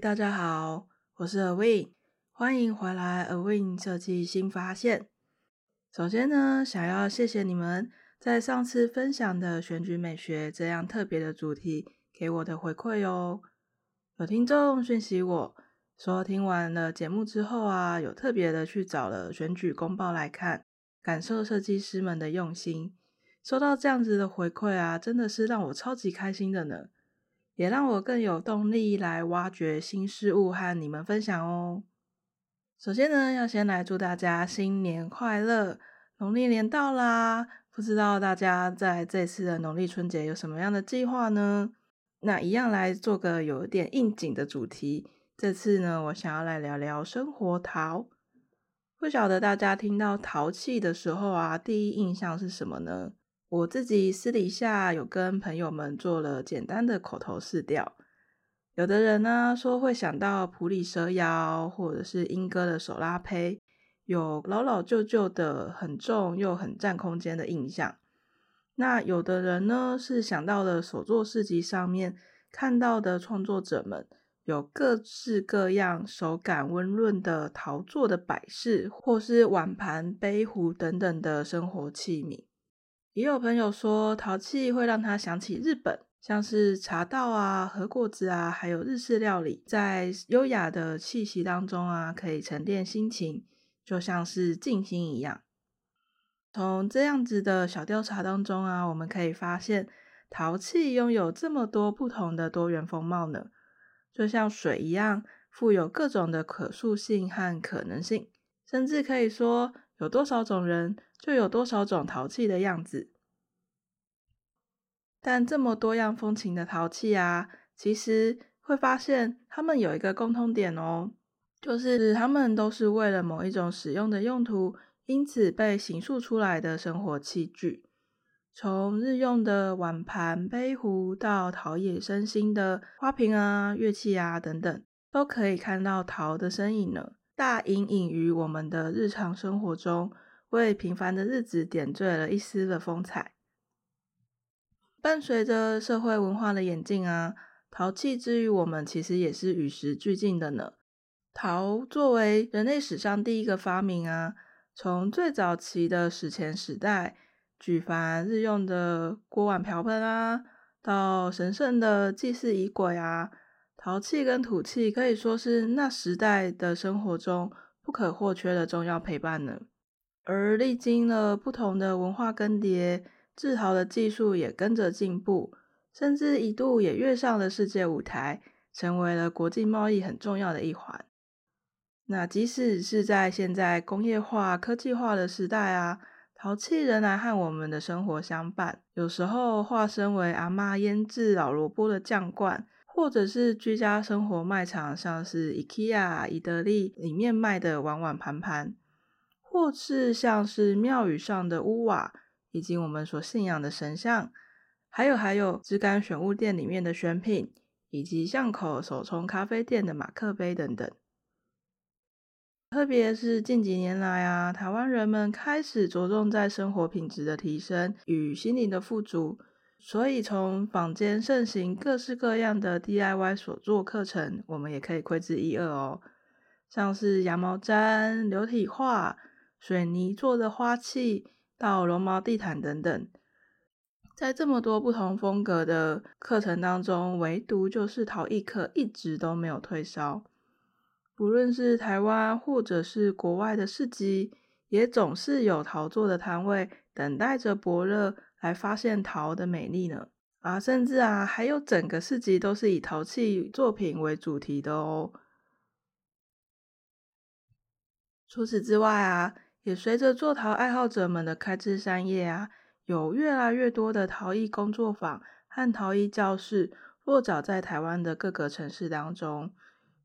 大家好，我是 a win 欢迎回来 a win 设计新发现。首先呢，想要谢谢你们在上次分享的选举美学这样特别的主题给我的回馈哦。有听众讯息我说，听完了节目之后啊，有特别的去找了选举公报来看，感受设计师们的用心。收到这样子的回馈啊，真的是让我超级开心的呢。也让我更有动力来挖掘新事物和你们分享哦。首先呢，要先来祝大家新年快乐！农历年到啦，不知道大家在这次的农历春节有什么样的计划呢？那一样来做个有点应景的主题。这次呢，我想要来聊聊生活陶。不晓得大家听到陶器的时候啊，第一印象是什么呢？我自己私底下有跟朋友们做了简单的口头试调，有的人呢说会想到普里蛇窑或者是莺歌的手拉胚，有老老旧旧的很重又很占空间的印象。那有的人呢是想到了手作市集上面看到的创作者们有各式各样手感温润的陶做的摆饰，或是碗盘、杯壶等等的生活器皿。也有朋友说，陶器会让他想起日本，像是茶道啊、和果子啊，还有日式料理，在优雅的气息当中啊，可以沉淀心情，就像是静心一样。从这样子的小调查当中啊，我们可以发现，陶器拥有这么多不同的多元风貌呢，就像水一样，富有各种的可塑性和可能性，甚至可以说，有多少种人，就有多少种陶器的样子。但这么多样风情的陶器啊，其实会发现它们有一个共通点哦，就是它们都是为了某一种使用的用途，因此被形塑出来的生活器具。从日用的碗盘、杯壶，到陶冶身心的花瓶啊、乐器啊等等，都可以看到陶的身影了。大隐隐于我们的日常生活中，为平凡的日子点缀了一丝的风采。伴随着社会文化的演进啊，陶器之于我们其实也是与时俱进的呢。陶作为人类史上第一个发明啊，从最早期的史前时代，举凡日用的锅碗瓢盆啊，到神圣的祭祀仪轨啊。陶器跟土器可以说是那时代的生活中不可或缺的重要陪伴呢。而历经了不同的文化更迭，制陶的技术也跟着进步，甚至一度也跃上了世界舞台，成为了国际贸易很重要的一环。那即使是在现在工业化、科技化的时代啊，陶器仍然和我们的生活相伴。有时候化身为阿妈腌制老萝卜的酱罐。或者是居家生活卖场，像是 IKEA、宜得利里面卖的碗碗盘盘，或是像是庙宇上的屋瓦，以及我们所信仰的神像，还有还有质感选物店里面的选品，以及巷口手冲咖啡店的马克杯等等。特别是近几年来啊，台湾人们开始着重在生活品质的提升与心灵的富足。所以，从坊间盛行各式各样的 DIY 所做课程，我们也可以窥知一二哦。像是羊毛毡、流体画、水泥做的花器，到绒毛地毯等等，在这么多不同风格的课程当中，唯独就是陶艺课一直都没有退烧。不论是台湾或者是国外的市集，也总是有陶作的摊位等待着博热。来发现陶的美丽呢啊，甚至啊，还有整个市集都是以陶器作品为主题的哦。除此之外啊，也随着做陶爱好者们的开枝散叶啊，有越来越多的陶艺工作坊和陶艺教室落脚在台湾的各个城市当中，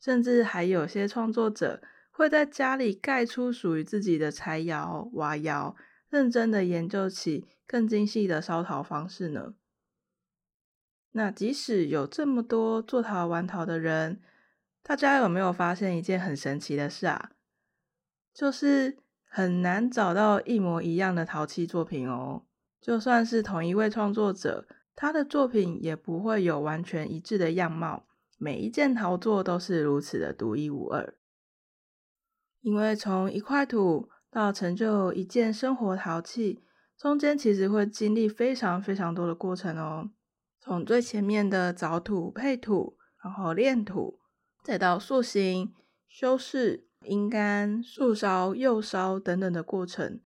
甚至还有些创作者会在家里盖出属于自己的柴窑、瓦窑，认真的研究起。更精细的烧陶方式呢？那即使有这么多做陶玩陶的人，大家有没有发现一件很神奇的事啊？就是很难找到一模一样的陶器作品哦。就算是同一位创作者，他的作品也不会有完全一致的样貌。每一件陶作都是如此的独一无二。因为从一块土到成就一件生活陶器，中间其实会经历非常非常多的过程哦。从最前面的凿土、配土，然后炼土，再到塑形、修饰、阴干、树梢、幼梢等等的过程。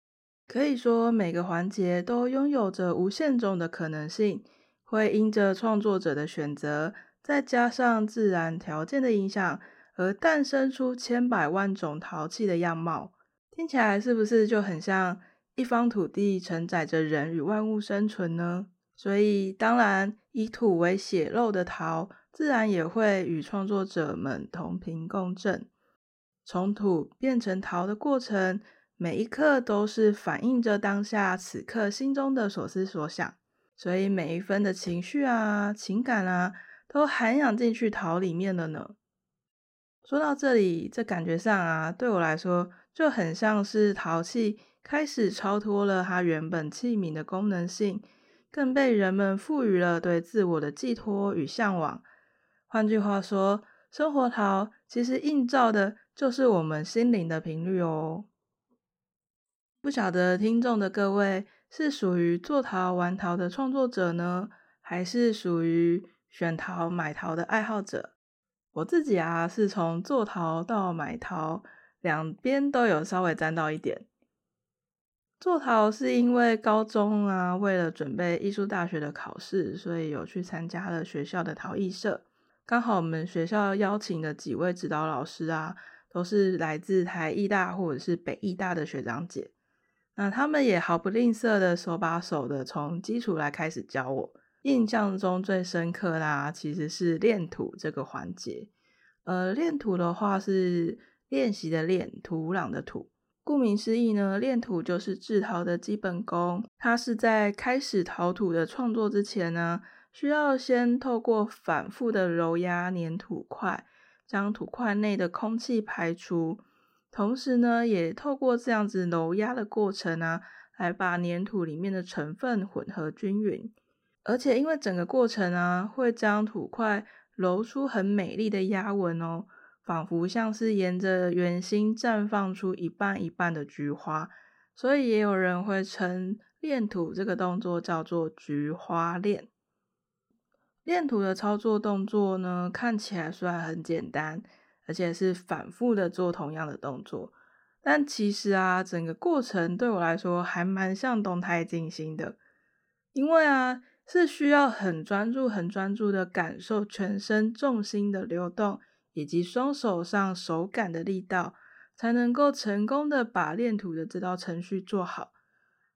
可以说，每个环节都拥有着无限种的可能性，会因着创作者的选择，再加上自然条件的影响，而诞生出千百万种陶器的样貌。听起来是不是就很像一方土地承载着人与万物生存呢？所以，当然以土为血肉的陶，自然也会与创作者们同频共振。从土变成陶的过程。每一刻都是反映着当下此刻心中的所思所想，所以每一分的情绪啊、情感啊，都涵养进去陶里面了呢。说到这里，这感觉上啊，对我来说就很像是陶器开始超脱了它原本器皿的功能性，更被人们赋予了对自我的寄托与向往。换句话说，生活陶其实映照的就是我们心灵的频率哦。不晓得听众的各位是属于做陶玩陶的创作者呢，还是属于选陶买陶的爱好者？我自己啊，是从做陶到买陶两边都有稍微沾到一点。做陶是因为高中啊，为了准备艺术大学的考试，所以有去参加了学校的陶艺社。刚好我们学校邀请的几位指导老师啊，都是来自台艺大或者是北艺大的学长姐。那他们也毫不吝啬的手把手的从基础来开始教我，印象中最深刻啦，其实是炼土这个环节。呃，炼土的话是练习的练，土壤的土。顾名思义呢，炼土就是制陶的基本功。它是在开始陶土的创作之前呢，需要先透过反复的揉压粘土块，将土块内的空气排除。同时呢，也透过这样子揉压的过程啊，来把粘土里面的成分混合均匀。而且因为整个过程啊，会将土块揉出很美丽的压纹哦，仿佛像是沿着圆心绽放出一半一半的菊花。所以也有人会称炼土这个动作叫做菊花炼。练图的操作动作呢，看起来虽然很简单。而且是反复的做同样的动作，但其实啊，整个过程对我来说还蛮像动态静心的，因为啊，是需要很专注、很专注的感受全身重心的流动，以及双手上手感的力道，才能够成功的把练图的这道程序做好。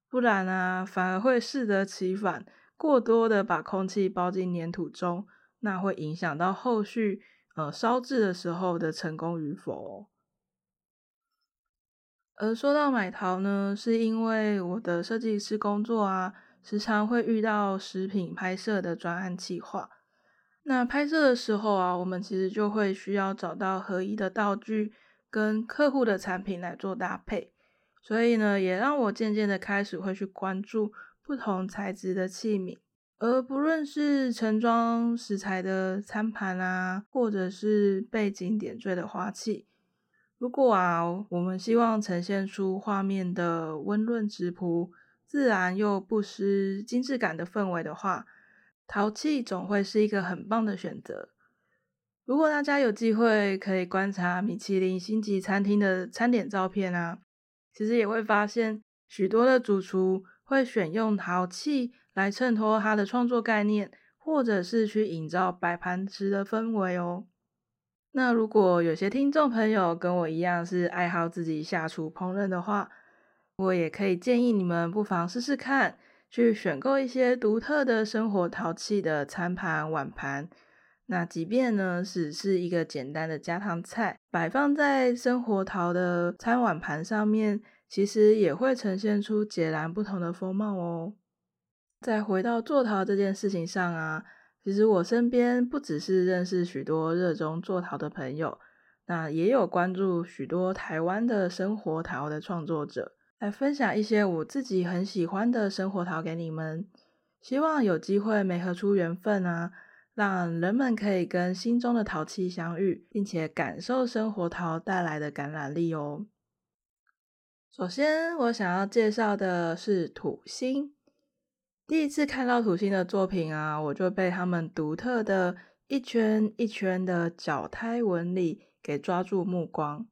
不然啊，反而会适得其反，过多的把空气包进粘土中，那会影响到后续。呃，烧制的时候的成功与否。而说到买陶呢，是因为我的设计师工作啊，时常会遇到食品拍摄的专案企划。那拍摄的时候啊，我们其实就会需要找到合宜的道具跟客户的产品来做搭配。所以呢，也让我渐渐的开始会去关注不同材质的器皿。而不论是盛装食材的餐盘啊，或者是背景点缀的花器，如果啊，我们希望呈现出画面的温润质朴、自然又不失精致感的氛围的话，陶器总会是一个很棒的选择。如果大家有机会可以观察米其林星级餐厅的餐点照片啊，其实也会发现许多的主厨会选用陶器。来衬托他的创作概念，或者是去营造摆盘时的氛围哦。那如果有些听众朋友跟我一样是爱好自己下厨烹饪的话，我也可以建议你们不妨试试看，去选购一些独特的生活陶器的餐盘碗盘。那即便呢只是一个简单的家常菜，摆放在生活陶的餐碗盘上面，其实也会呈现出截然不同的风貌哦。再回到做陶这件事情上啊，其实我身边不只是认识许多热衷做陶的朋友，那也有关注许多台湾的生活陶的创作者，来分享一些我自己很喜欢的生活陶给你们。希望有机会媒合出缘分啊，让人们可以跟心中的陶器相遇，并且感受生活陶带来的感染力哦。首先，我想要介绍的是土星。第一次看到土星的作品啊，我就被他们独特的一圈一圈的脚胎纹理给抓住目光。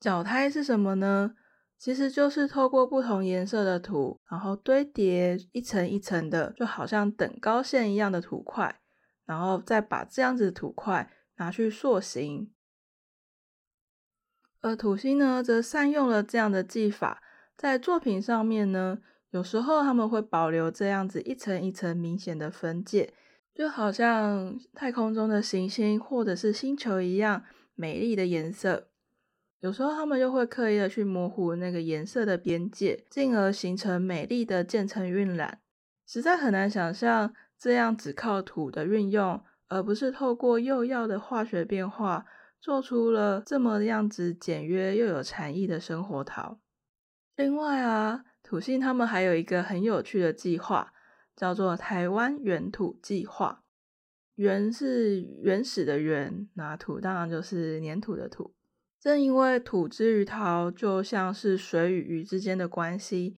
脚胎是什么呢？其实就是透过不同颜色的土，然后堆叠一层一层的，就好像等高线一样的土块，然后再把这样子的土块拿去塑形。而土星呢，则善用了这样的技法，在作品上面呢，有时候他们会保留这样子一层一层明显的分界，就好像太空中的行星或者是星球一样美丽的颜色。有时候他们又会刻意的去模糊那个颜色的边界，进而形成美丽的渐层晕染。实在很难想象这样只靠土的运用，而不是透过釉药的化学变化，做出了这么样子简约又有禅意的生活陶。另外啊，土星他们还有一个很有趣的计划，叫做台湾原土计划。原是原始的原，那土当然就是黏土的土。正因为土之于陶就像是水与鱼之间的关系，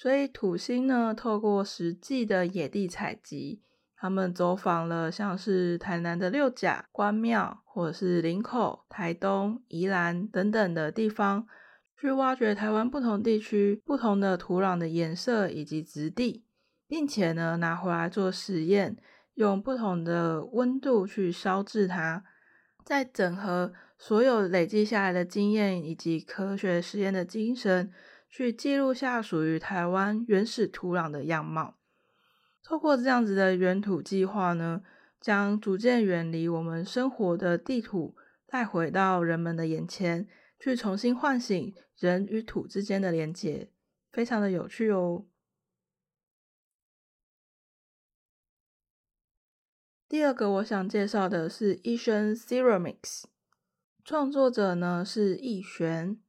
所以土星呢，透过实际的野地采集，他们走访了像是台南的六甲、关庙，或者是林口、台东、宜兰等等的地方，去挖掘台湾不同地区不同的土壤的颜色以及质地，并且呢，拿回来做实验，用不同的温度去烧制它，再整合。所有累积下来的经验以及科学实验的精神，去记录下属于台湾原始土壤的样貌。透过这样子的原土计划呢，将逐渐远离我们生活的地图带回到人们的眼前，去重新唤醒人与土之间的连结，非常的有趣哦。第二个我想介绍的是一轩 Ceramics。创作者呢是易璇，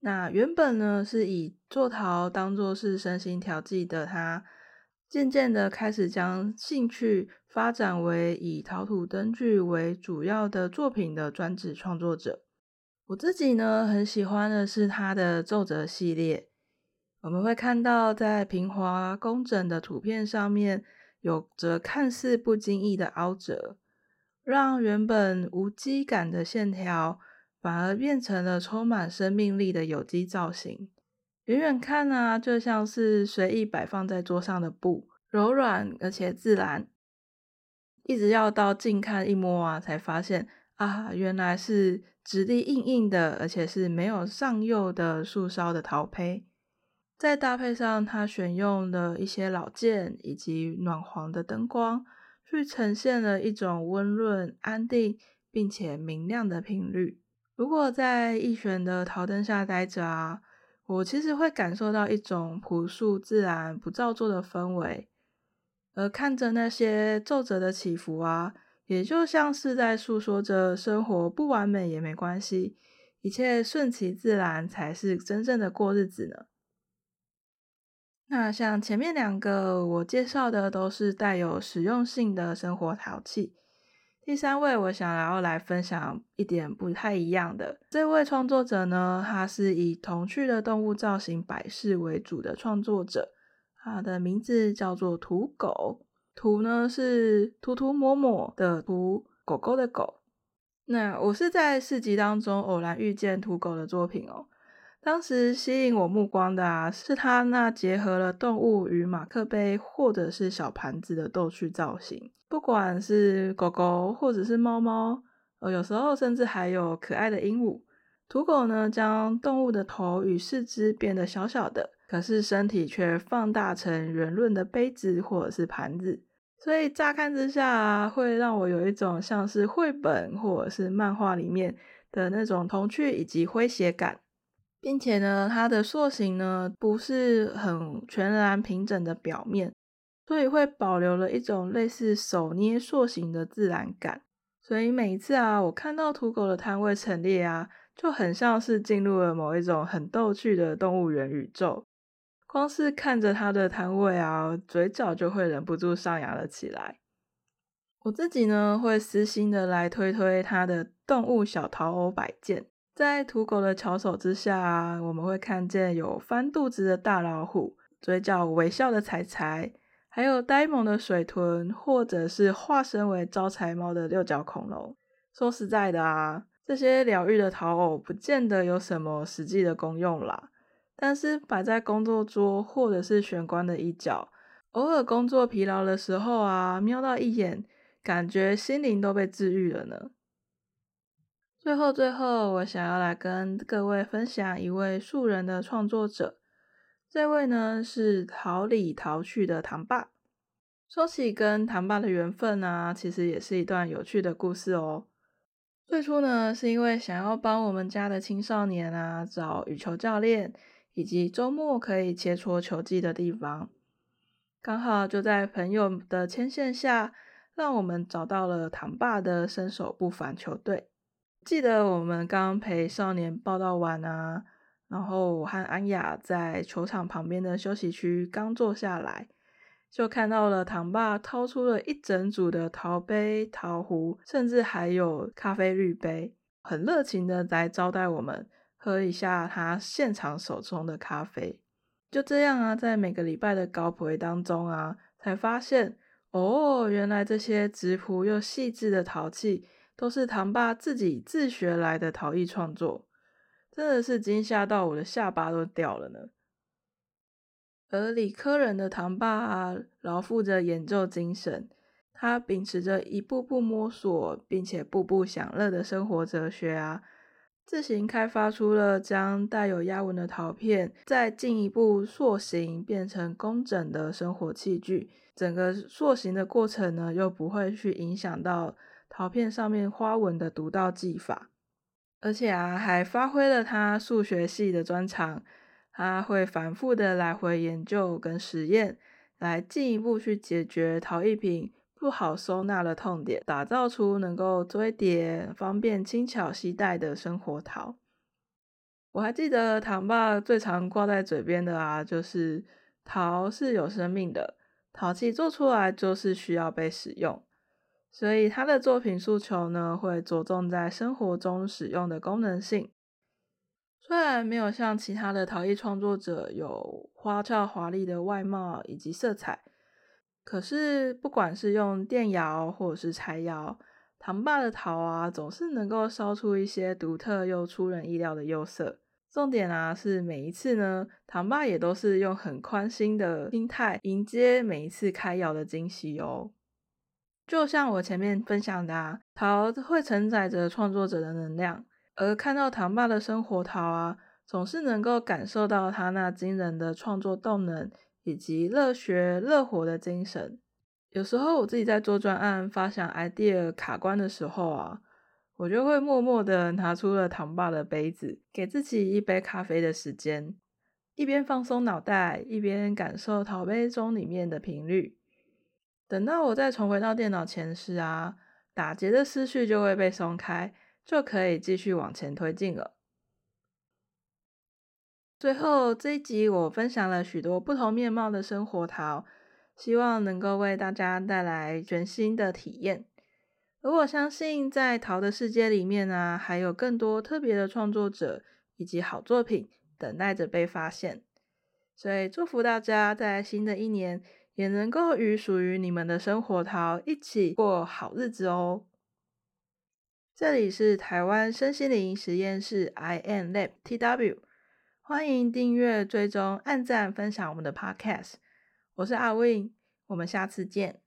那原本呢是以做陶当做是身心调剂的他，渐渐的开始将兴趣发展为以陶土灯具为主要的作品的专职创作者。我自己呢很喜欢的是他的皱折系列，我们会看到在平滑工整的图片上面有着看似不经意的凹折。让原本无机感的线条，反而变成了充满生命力的有机造型。远远看啊，就像是随意摆放在桌上的布，柔软而且自然。一直要到近看一摸啊，才发现啊，原来是质地硬硬的，而且是没有上釉的素烧的陶胚。再搭配上它选用的一些老件以及暖黄的灯光。去呈现了一种温润、安定并且明亮的频率。如果在易璇的陶灯下待着啊，我其实会感受到一种朴素、自然、不造作的氛围。而看着那些皱褶的起伏啊，也就像是在诉说着生活不完美也没关系，一切顺其自然才是真正的过日子呢。那像前面两个我介绍的都是带有实用性的生活陶器，第三位我想要来分享一点不太一样的。这位创作者呢，他是以童趣的动物造型摆饰为主的创作者，他的名字叫做土狗。土呢是涂涂抹抹的涂，狗狗的狗。那我是在市集当中偶然遇见土狗的作品哦。当时吸引我目光的啊，是它那结合了动物与马克杯或者是小盘子的逗趣造型。不管是狗狗或者是猫猫，呃，有时候甚至还有可爱的鹦鹉。土狗呢，将动物的头与四肢变得小小的，可是身体却放大成圆润的杯子或者是盘子。所以乍看之下啊，会让我有一种像是绘本或者是漫画里面的那种童趣以及诙谐感。并且呢，它的塑形呢不是很全然平整的表面，所以会保留了一种类似手捏塑形的自然感。所以每一次啊，我看到土狗的摊位陈列啊，就很像是进入了某一种很逗趣的动物园宇宙。光是看着它的摊位啊，嘴角就会忍不住上扬了起来。我自己呢，会私心的来推推它的动物小陶偶摆件。在土狗的巧手之下，我们会看见有翻肚子的大老虎，嘴角微笑的柴柴，还有呆萌的水豚，或者是化身为招财猫的六角恐龙。说实在的啊，这些疗愈的陶偶不见得有什么实际的功用啦，但是摆在工作桌或者是玄关的一角，偶尔工作疲劳的时候啊，瞄到一眼。感觉心灵都被治愈了呢。最后，最后，我想要来跟各位分享一位素人的创作者。这位呢是桃里陶去的唐爸。说起跟唐爸的缘分啊，其实也是一段有趣的故事哦。最初呢，是因为想要帮我们家的青少年啊找羽球教练，以及周末可以切磋球技的地方。刚好就在朋友的牵线下。让我们找到了唐爸的身手不凡球队。记得我们刚陪少年报到完啊，然后我和安雅在球场旁边的休息区刚坐下来，就看到了唐爸掏出了一整组的陶杯、陶壶，甚至还有咖啡滤杯，很热情的来招待我们喝一下他现场手冲的咖啡。就这样啊，在每个礼拜的高普会当中啊，才发现。哦，原来这些质朴又细致的陶器都是唐爸自己自学来的陶艺创作，真的是惊吓到我的下巴都掉了呢。而理科人的唐爸啊，劳付着演奏精神，他秉持着一步步摸索，并且步步享乐的生活哲学啊。自行开发出了将带有压纹的陶片，再进一步塑形变成工整的生活器具。整个塑形的过程呢，又不会去影响到陶片上面花纹的独到技法。而且啊，还发挥了他数学系的专长，他会反复的来回研究跟实验，来进一步去解决陶艺品不好收纳的痛点，打造出能够堆叠、方便轻巧携带的生活陶。我还记得唐爸最常挂在嘴边的啊，就是陶是有生命的，陶器做出来就是需要被使用，所以他的作品诉求呢，会着重在生活中使用的功能性。虽然没有像其他的陶艺创作者有花俏华丽的外貌以及色彩。可是，不管是用电窑或者是柴窑，唐爸的陶啊，总是能够烧出一些独特又出人意料的釉色。重点啊，是每一次呢，唐爸也都是用很宽心的心态迎接每一次开窑的惊喜哦。就像我前面分享的啊，陶会承载着创作者的能量，而看到唐爸的生活陶啊，总是能够感受到他那惊人的创作动能。以及热血热火的精神。有时候我自己在做专案、发想 idea 卡关的时候啊，我就会默默的拿出了唐爸的杯子，给自己一杯咖啡的时间，一边放松脑袋，一边感受陶杯中里面的频率。等到我再重回到电脑前时啊，打结的思绪就会被松开，就可以继续往前推进了。最后这一集，我分享了许多不同面貌的生活桃，希望能够为大家带来全新的体验。而我相信，在桃的世界里面呢、还有更多特别的创作者以及好作品等待着被发现。所以，祝福大家在新的一年也能够与属于你们的生活桃一起过好日子哦。这里是台湾身心灵实验室，I N Lab T W，。欢迎订阅、追踪、按赞、分享我们的 Podcast。我是阿 Win，我们下次见。